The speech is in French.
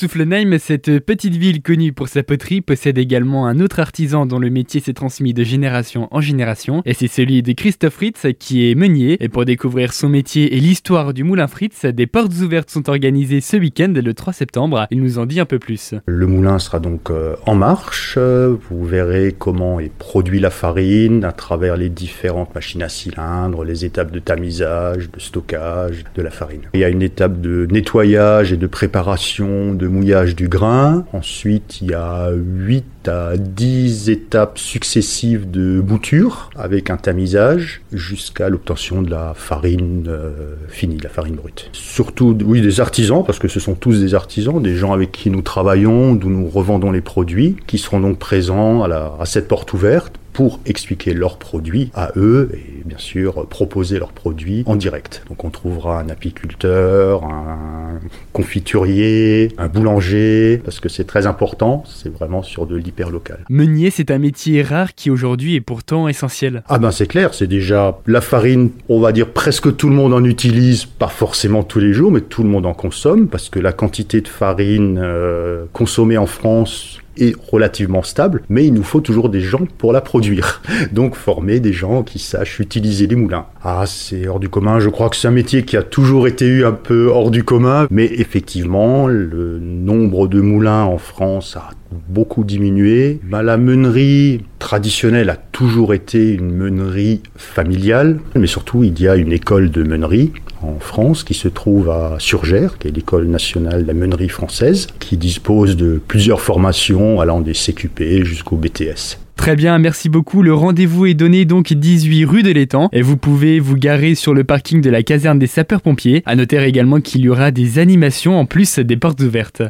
Soufflenheim, cette petite ville connue pour sa poterie, possède également un autre artisan dont le métier s'est transmis de génération en génération, et c'est celui de Christophe Fritz qui est meunier. Et pour découvrir son métier et l'histoire du moulin Fritz, des portes ouvertes sont organisées ce week-end, le 3 septembre. Il nous en dit un peu plus. Le moulin sera donc euh, en marche. Vous verrez comment est produit la farine à travers les différentes machines à cylindres, les étapes de tamisage, de stockage de la farine. Il y a une étape de nettoyage et de préparation de mouillage du grain. Ensuite, il y a 8 à 10 étapes successives de bouture avec un tamisage jusqu'à l'obtention de la farine euh, finie, la farine brute. Surtout, oui, des artisans, parce que ce sont tous des artisans, des gens avec qui nous travaillons, d'où nous revendons les produits, qui seront donc présents à, à cette porte ouverte pour expliquer leurs produits à eux et bien sûr proposer leurs produits en direct. Donc on trouvera un apiculteur, un confiturier, un boulanger, parce que c'est très important, c'est vraiment sur de l'hyper local. Meunier, c'est un métier rare qui aujourd'hui est pourtant essentiel. Ah ben c'est clair, c'est déjà la farine, on va dire presque tout le monde en utilise, pas forcément tous les jours, mais tout le monde en consomme, parce que la quantité de farine euh, consommée en France est relativement stable, mais il nous faut toujours des gens pour la produire. Donc former des gens qui sachent utiliser les moulins. Ah, c'est hors du commun, je crois que c'est un métier qui a toujours été eu un peu hors du commun, mais effectivement, le nombre de moulins en France a beaucoup diminué. Bah, la meunerie traditionnelle a toujours été une meunerie familiale, mais surtout il y a une école de meunerie en France qui se trouve à Surgères, qui est l'école nationale de la meunerie française, qui dispose de plusieurs formations allant des CQP jusqu'au BTS. Très bien, merci beaucoup. Le rendez-vous est donné donc 18 rue de l'Étang et vous pouvez vous garer sur le parking de la caserne des sapeurs-pompiers. À noter également qu'il y aura des animations en plus des portes ouvertes.